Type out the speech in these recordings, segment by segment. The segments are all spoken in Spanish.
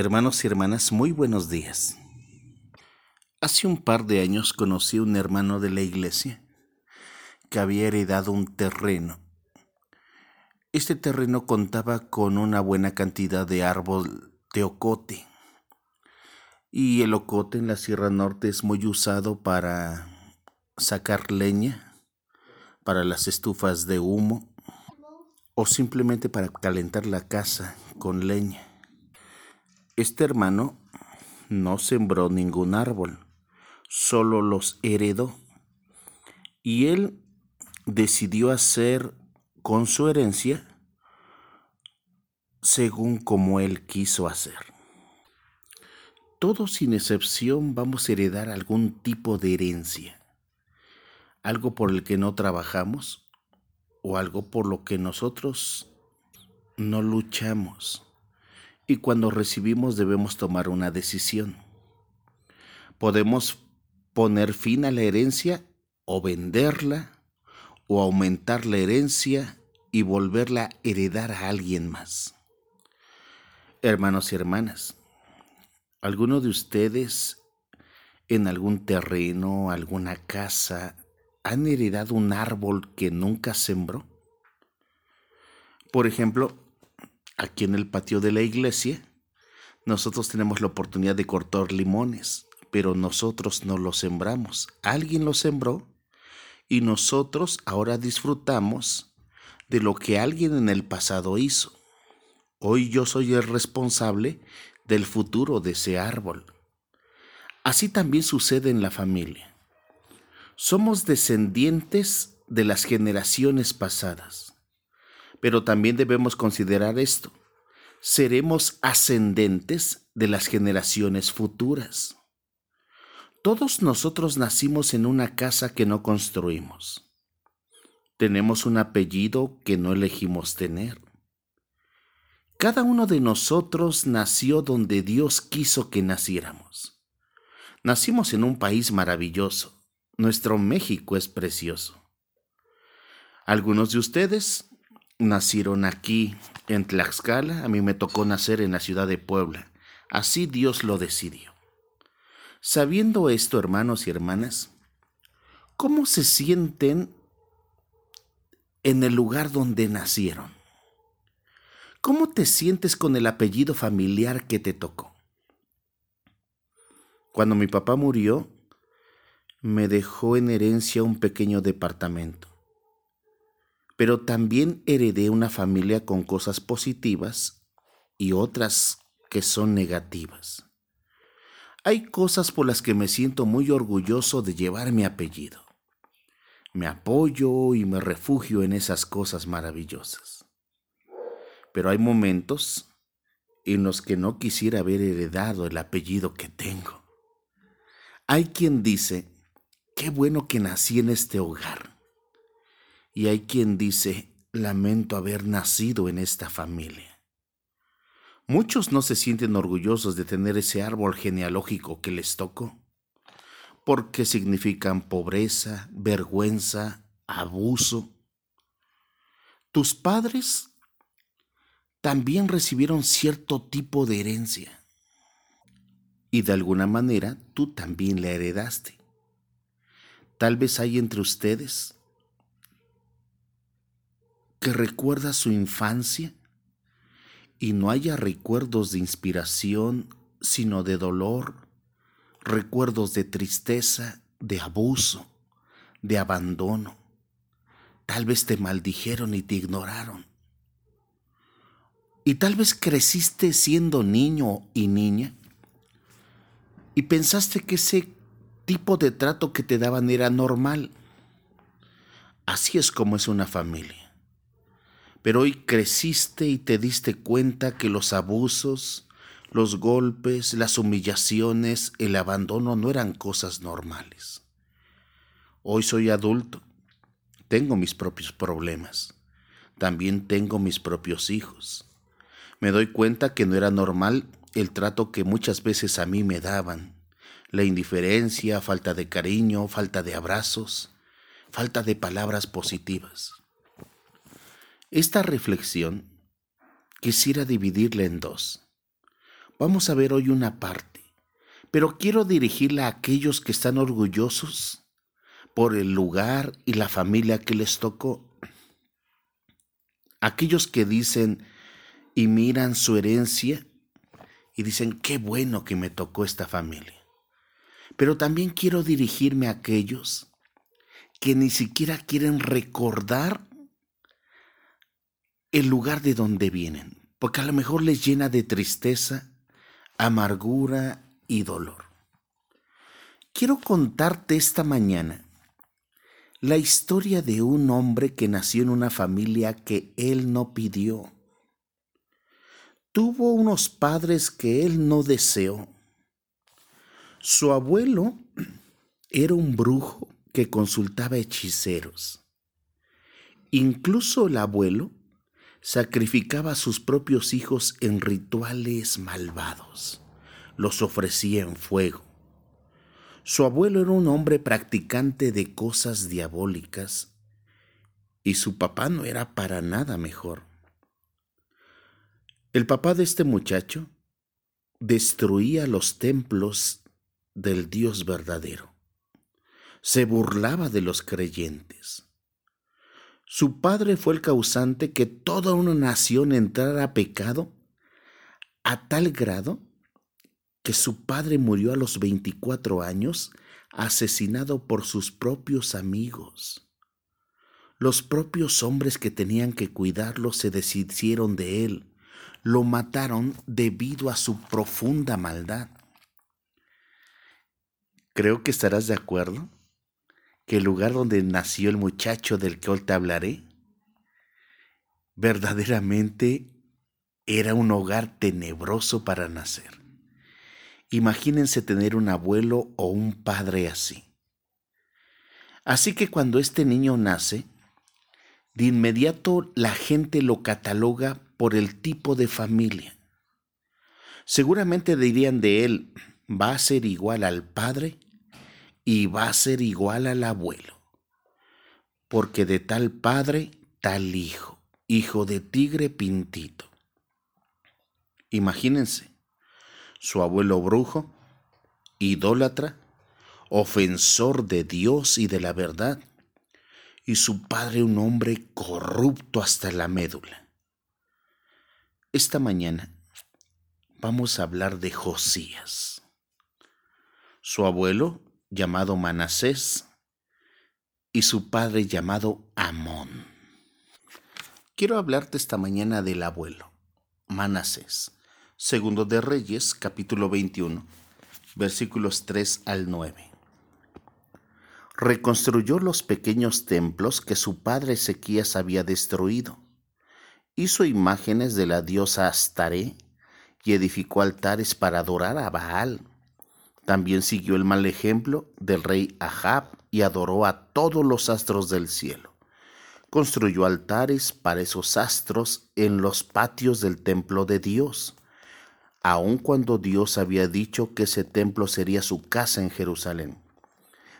Hermanos y hermanas, muy buenos días. Hace un par de años conocí a un hermano de la iglesia que había heredado un terreno. Este terreno contaba con una buena cantidad de árbol de ocote. Y el ocote en la Sierra Norte es muy usado para sacar leña, para las estufas de humo o simplemente para calentar la casa con leña. Este hermano no sembró ningún árbol, solo los heredó. Y él decidió hacer con su herencia según como él quiso hacer. Todos sin excepción vamos a heredar algún tipo de herencia, algo por el que no trabajamos o algo por lo que nosotros no luchamos y cuando recibimos debemos tomar una decisión. Podemos poner fin a la herencia o venderla o aumentar la herencia y volverla a heredar a alguien más. Hermanos y hermanas, ¿alguno de ustedes en algún terreno, alguna casa, han heredado un árbol que nunca sembró? Por ejemplo, aquí en el patio de la iglesia, nosotros tenemos la oportunidad de cortar limones, pero nosotros no los sembramos. Alguien los sembró y nosotros ahora disfrutamos de lo que alguien en el pasado hizo. Hoy yo soy el responsable del futuro de ese árbol. Así también sucede en la familia. Somos descendientes de las generaciones pasadas. Pero también debemos considerar esto. Seremos ascendentes de las generaciones futuras. Todos nosotros nacimos en una casa que no construimos. Tenemos un apellido que no elegimos tener. Cada uno de nosotros nació donde Dios quiso que naciéramos. Nacimos en un país maravilloso. Nuestro México es precioso. Algunos de ustedes nacieron aquí en Tlaxcala, a mí me tocó nacer en la ciudad de Puebla. Así Dios lo decidió. Sabiendo esto, hermanos y hermanas, ¿cómo se sienten en el lugar donde nacieron? ¿Cómo te sientes con el apellido familiar que te tocó? Cuando mi papá murió, me dejó en herencia un pequeño departamento pero también heredé una familia con cosas positivas y otras que son negativas. Hay cosas por las que me siento muy orgulloso de llevar mi apellido. Me apoyo y me refugio en esas cosas maravillosas. Pero hay momentos en los que no quisiera haber heredado el apellido que tengo. Hay quien dice, qué bueno que nací en este hogar y hay quien dice, lamento haber nacido en esta familia. Muchos no se sienten orgullosos de tener ese árbol genealógico que les tocó, porque significan pobreza, vergüenza, abuso. Tus padres también recibieron cierto tipo de herencia y de alguna manera tú también la heredaste. Tal vez hay entre ustedes que recuerda su infancia y no haya recuerdos de inspiración, sino de dolor, recuerdos de tristeza, de abuso, de abandono. Tal vez te maldijeron y te ignoraron. Y tal vez creciste siendo niño y niña y pensaste que ese tipo de trato que te daban era normal. Así es como es una familia pero hoy creciste y te diste cuenta que los abusos, los golpes, las humillaciones, el abandono no eran cosas normales. Hoy soy adulto, tengo mis propios problemas, también tengo mis propios hijos. Me doy cuenta que no era normal el trato que muchas veces a mí me daban, la indiferencia, falta de cariño, falta de abrazos, falta de palabras positivas. Esta reflexión quisiera dividirla en dos. Vamos a ver hoy una parte, pero quiero dirigirla a aquellos que están orgullosos por el lugar y la familia que les tocó. Aquellos que dicen y miran su herencia y dicen, qué bueno que me tocó esta familia. Pero también quiero dirigirme a aquellos que ni siquiera quieren recordar el lugar de donde vienen, porque a lo mejor les llena de tristeza, amargura y dolor. Quiero contarte esta mañana la historia de un hombre que nació en una familia que él no pidió. Tuvo unos padres que él no deseó. Su abuelo era un brujo que consultaba hechiceros. Incluso el abuelo sacrificaba a sus propios hijos en rituales malvados. Los ofrecía en fuego. Su abuelo era un hombre practicante de cosas diabólicas y su papá no era para nada mejor. El papá de este muchacho destruía los templos del Dios verdadero. Se burlaba de los creyentes. Su padre fue el causante que toda una nación entrara a pecado a tal grado que su padre murió a los 24 años asesinado por sus propios amigos. Los propios hombres que tenían que cuidarlo se deshicieron de él, lo mataron debido a su profunda maldad. Creo que estarás de acuerdo que el lugar donde nació el muchacho del que hoy te hablaré verdaderamente era un hogar tenebroso para nacer. Imagínense tener un abuelo o un padre así. Así que cuando este niño nace, de inmediato la gente lo cataloga por el tipo de familia. Seguramente dirían de él, va a ser igual al padre y va a ser igual al abuelo, porque de tal padre, tal hijo, hijo de tigre pintito. Imagínense, su abuelo brujo, idólatra, ofensor de Dios y de la verdad, y su padre un hombre corrupto hasta la médula. Esta mañana vamos a hablar de Josías. Su abuelo llamado Manasés y su padre llamado Amón. Quiero hablarte esta mañana del abuelo, Manasés. Segundo de Reyes, capítulo 21, versículos 3 al 9. Reconstruyó los pequeños templos que su padre Ezequías había destruido. Hizo imágenes de la diosa Astaré y edificó altares para adorar a Baal también siguió el mal ejemplo del rey Ahab y adoró a todos los astros del cielo. Construyó altares para esos astros en los patios del templo de Dios, aun cuando Dios había dicho que ese templo sería su casa en Jerusalén.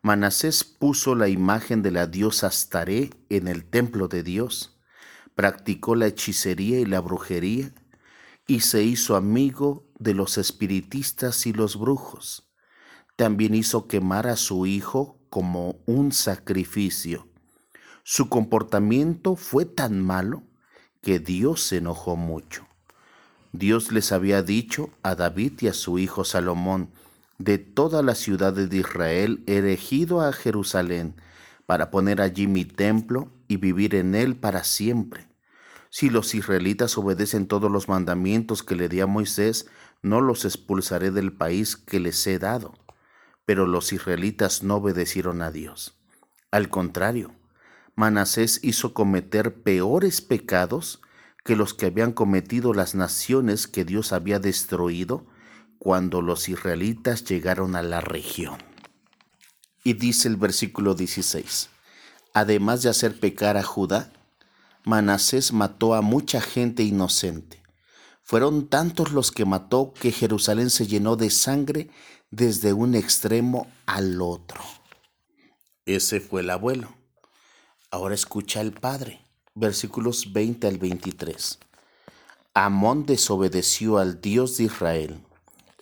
Manasés puso la imagen de la diosa Astaré en el templo de Dios, practicó la hechicería y la brujería, y se hizo amigo de los espiritistas y los brujos también hizo quemar a su hijo como un sacrificio. Su comportamiento fue tan malo que Dios se enojó mucho. Dios les había dicho a David y a su hijo Salomón, de toda la ciudad de Israel he a Jerusalén para poner allí mi templo y vivir en él para siempre. Si los israelitas obedecen todos los mandamientos que le di a Moisés, no los expulsaré del país que les he dado pero los israelitas no obedecieron a Dios. Al contrario, Manasés hizo cometer peores pecados que los que habían cometido las naciones que Dios había destruido cuando los israelitas llegaron a la región. Y dice el versículo 16, además de hacer pecar a Judá, Manasés mató a mucha gente inocente. Fueron tantos los que mató que Jerusalén se llenó de sangre desde un extremo al otro. Ese fue el abuelo. Ahora escucha el padre. Versículos 20 al 23. Amón desobedeció al Dios de Israel,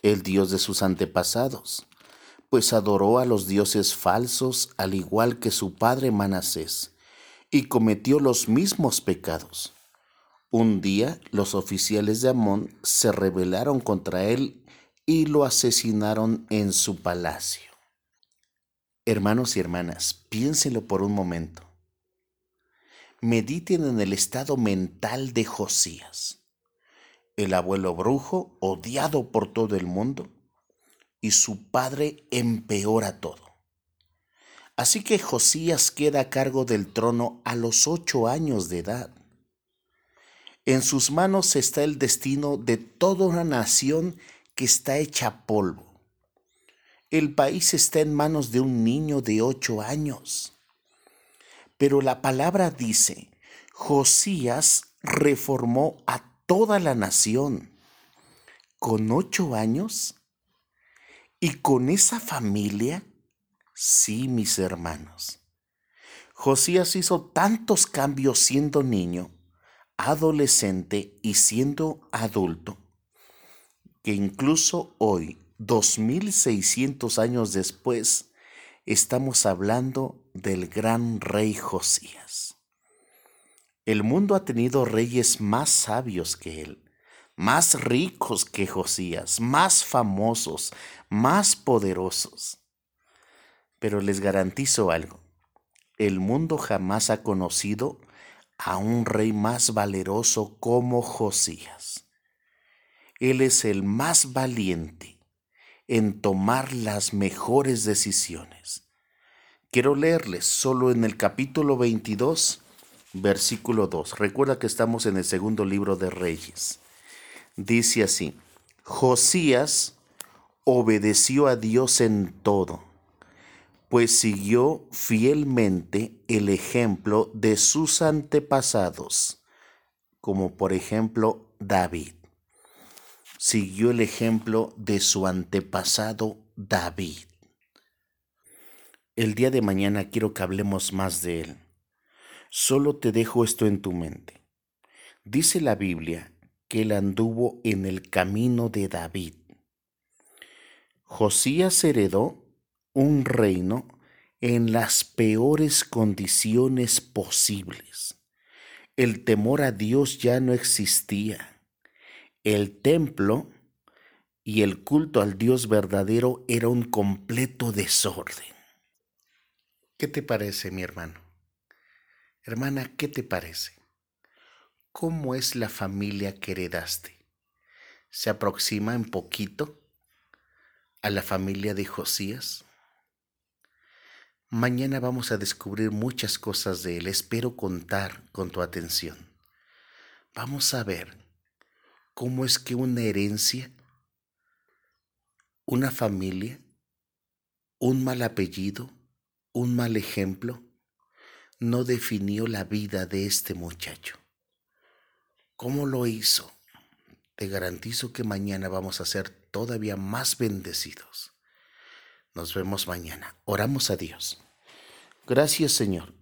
el Dios de sus antepasados, pues adoró a los dioses falsos al igual que su padre Manasés, y cometió los mismos pecados. Un día los oficiales de Amón se rebelaron contra él y lo asesinaron en su palacio. Hermanos y hermanas, piénsenlo por un momento. Mediten en el estado mental de Josías el abuelo brujo, odiado por todo el mundo, y su padre empeora todo. Así que Josías queda a cargo del trono a los ocho años de edad. En sus manos está el destino de toda una nación que está hecha polvo. El país está en manos de un niño de ocho años. Pero la palabra dice, Josías reformó a toda la nación con ocho años y con esa familia, sí, mis hermanos. Josías hizo tantos cambios siendo niño, adolescente y siendo adulto, que incluso hoy, 2600 años después, estamos hablando del gran rey Josías. El mundo ha tenido reyes más sabios que él, más ricos que Josías, más famosos, más poderosos. Pero les garantizo algo, el mundo jamás ha conocido a un rey más valeroso como Josías. Él es el más valiente en tomar las mejores decisiones. Quiero leerles solo en el capítulo 22 versículo 2. Recuerda que estamos en el segundo libro de Reyes. Dice así, Josías obedeció a Dios en todo, pues siguió fielmente el ejemplo de sus antepasados, como por ejemplo David. Siguió el ejemplo de su antepasado David. El día de mañana quiero que hablemos más de él Solo te dejo esto en tu mente. Dice la Biblia que él anduvo en el camino de David. Josías heredó un reino en las peores condiciones posibles. El temor a Dios ya no existía. El templo y el culto al Dios verdadero era un completo desorden. ¿Qué te parece, mi hermano? Hermana, ¿qué te parece? ¿Cómo es la familia que heredaste? ¿Se aproxima en poquito a la familia de Josías? Mañana vamos a descubrir muchas cosas de él. Espero contar con tu atención. Vamos a ver cómo es que una herencia, una familia, un mal apellido, un mal ejemplo, no definió la vida de este muchacho. ¿Cómo lo hizo? Te garantizo que mañana vamos a ser todavía más bendecidos. Nos vemos mañana. Oramos a Dios. Gracias Señor,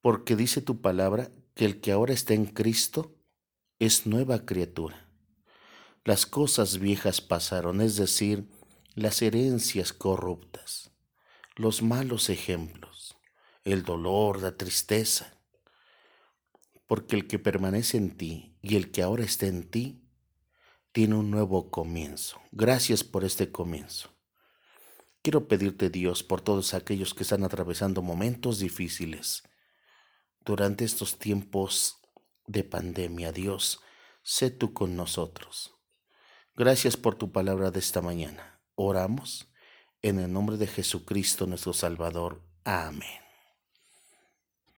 porque dice tu palabra que el que ahora está en Cristo es nueva criatura. Las cosas viejas pasaron, es decir, las herencias corruptas, los malos ejemplos el dolor, la tristeza. Porque el que permanece en ti y el que ahora está en ti, tiene un nuevo comienzo. Gracias por este comienzo. Quiero pedirte, Dios, por todos aquellos que están atravesando momentos difíciles durante estos tiempos de pandemia. Dios, sé tú con nosotros. Gracias por tu palabra de esta mañana. Oramos en el nombre de Jesucristo nuestro Salvador. Amén.